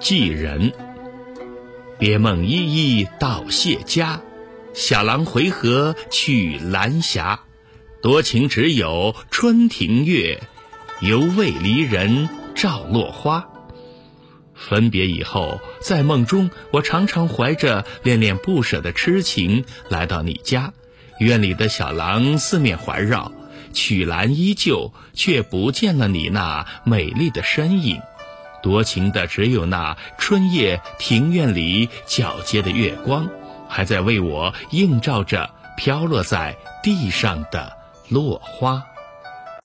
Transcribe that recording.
寄人。别梦依依到谢家，小郎回河去兰霞。多情只有春庭月，犹为离人照落花。分别以后，在梦中，我常常怀着恋恋不舍的痴情来到你家，院里的小廊四面环绕，曲栏依旧，却不见了你那美丽的身影。多情的只有那春夜庭院里皎洁的月光，还在为我映照着飘落在地上的落花。